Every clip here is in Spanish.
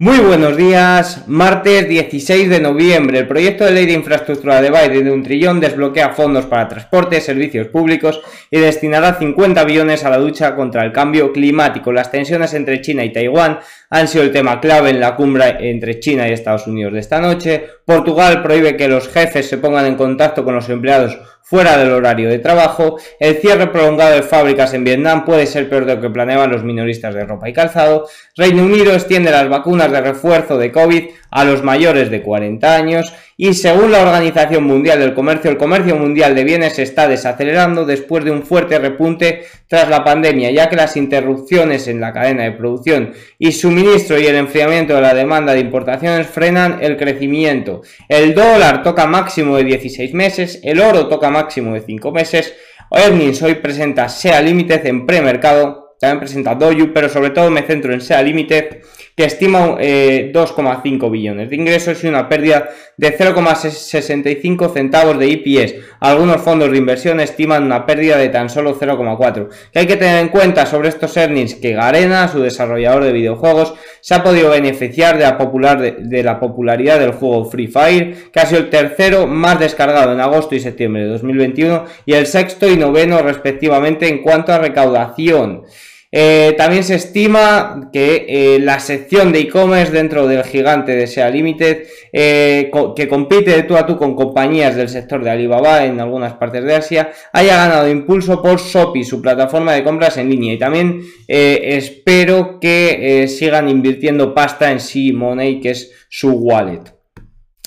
Muy buenos días, martes 16 de noviembre. El proyecto de ley de infraestructura de Biden de un trillón desbloquea fondos para transporte, servicios públicos y destinará 50 billones a la lucha contra el cambio climático. Las tensiones entre China y Taiwán han sido el tema clave en la cumbre entre China y Estados Unidos de esta noche. Portugal prohíbe que los jefes se pongan en contacto con los empleados fuera del horario de trabajo. El cierre prolongado de fábricas en Vietnam puede ser peor de lo que planeaban los minoristas de ropa y calzado. Reino Unido extiende las vacunas de refuerzo de COVID a los mayores de 40 años y según la Organización Mundial del Comercio, el comercio mundial de bienes se está desacelerando después de un fuerte repunte tras la pandemia, ya que las interrupciones en la cadena de producción y suministro y el enfriamiento de la demanda de importaciones frenan el crecimiento. El dólar toca máximo de 16 meses, el oro toca máximo de 5 meses. Earnings hoy presenta SEA Limited en premercado, también presenta Doyu, pero sobre todo me centro en SEA Limited que estima 2,5 eh, billones de ingresos y una pérdida de 0,65 centavos de IPS. Algunos fondos de inversión estiman una pérdida de tan solo 0,4. Que hay que tener en cuenta sobre estos earnings que Garena, su desarrollador de videojuegos, se ha podido beneficiar de la, popular, de la popularidad del juego Free Fire, que ha sido el tercero más descargado en agosto y septiembre de 2021 y el sexto y noveno respectivamente en cuanto a recaudación. Eh, también se estima que eh, la sección de e-commerce dentro del gigante de SEA Limited, eh, que compite de tú a tú con compañías del sector de Alibaba en algunas partes de Asia, haya ganado impulso por Shopee, su plataforma de compras en línea. Y también espero que sigan invirtiendo pasta en Sea que es su wallet.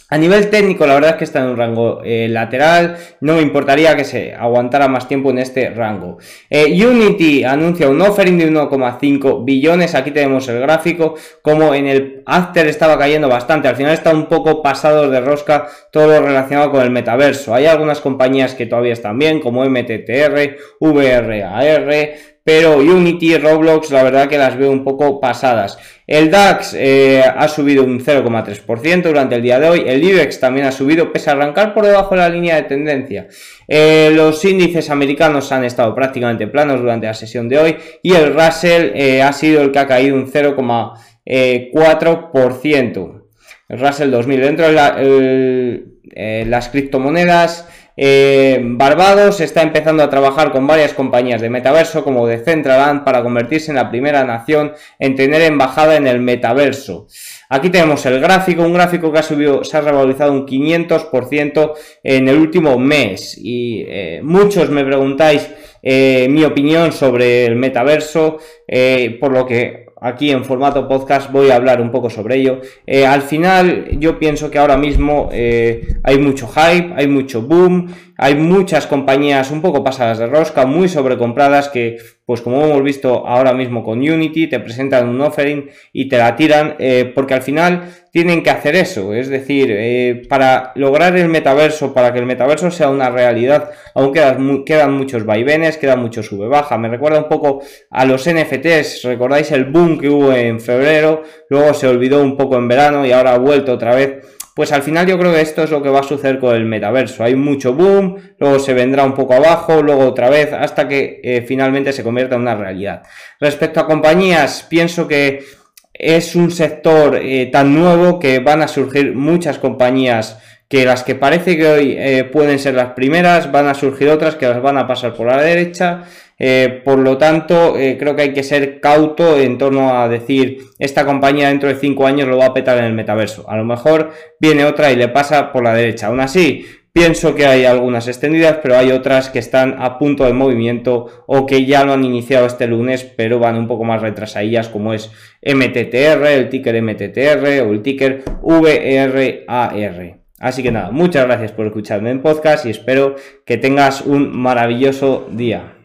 A nivel técnico, la verdad es que está en un rango eh, lateral. No me importaría que se aguantara más tiempo en este rango. Eh, Unity anuncia un offering de 1,5 billones. Aquí tenemos el gráfico. Como en el after estaba cayendo bastante. Al final está un poco pasado de rosca todo lo relacionado con el metaverso. Hay algunas compañías que todavía están bien, como MTTR, VRAR pero Unity, Roblox, la verdad que las veo un poco pasadas. El DAX eh, ha subido un 0,3% durante el día de hoy, el IBEX también ha subido, pese a arrancar por debajo de la línea de tendencia. Eh, los índices americanos han estado prácticamente planos durante la sesión de hoy y el Russell eh, ha sido el que ha caído un 0,4%. El Russell 2000 dentro de las criptomonedas. Eh, Barbados está empezando a trabajar con varias compañías de metaverso como Decentraland para convertirse en la primera nación en tener embajada en el metaverso. Aquí tenemos el gráfico, un gráfico que ha subido, se ha revalorizado un 500% en el último mes y eh, muchos me preguntáis eh, mi opinión sobre el metaverso, por lo que aquí en formato podcast voy a hablar un poco sobre ello. Eh, al final yo pienso que ahora mismo eh, hay mucho hype, hay mucho boom, hay muchas compañías un poco pasadas de rosca, muy sobrecompradas que pues como hemos visto ahora mismo con Unity, te presentan un offering y te la tiran eh, porque al final tienen que hacer eso, es decir, para lograr el metaverso, para que el metaverso sea una realidad, aún quedan, quedan muchos vaivenes, queda mucho sube baja, me recuerda un poco a los NFTs, recordáis el boom que hubo en febrero, luego se olvidó un poco en verano y ahora ha vuelto otra vez. Pues al final yo creo que esto es lo que va a suceder con el metaverso. Hay mucho boom, luego se vendrá un poco abajo, luego otra vez, hasta que eh, finalmente se convierta en una realidad. Respecto a compañías, pienso que es un sector eh, tan nuevo que van a surgir muchas compañías que las que parece que hoy eh, pueden ser las primeras, van a surgir otras que las van a pasar por la derecha. Eh, por lo tanto, eh, creo que hay que ser cauto en torno a decir, esta compañía dentro de 5 años lo va a petar en el metaverso. A lo mejor viene otra y le pasa por la derecha. Aún así, pienso que hay algunas extendidas, pero hay otras que están a punto de movimiento o que ya lo han iniciado este lunes, pero van un poco más retrasadillas, como es MTTR, el ticker MTTR o el ticker VRAR. Así que nada, muchas gracias por escucharme en podcast y espero que tengas un maravilloso día.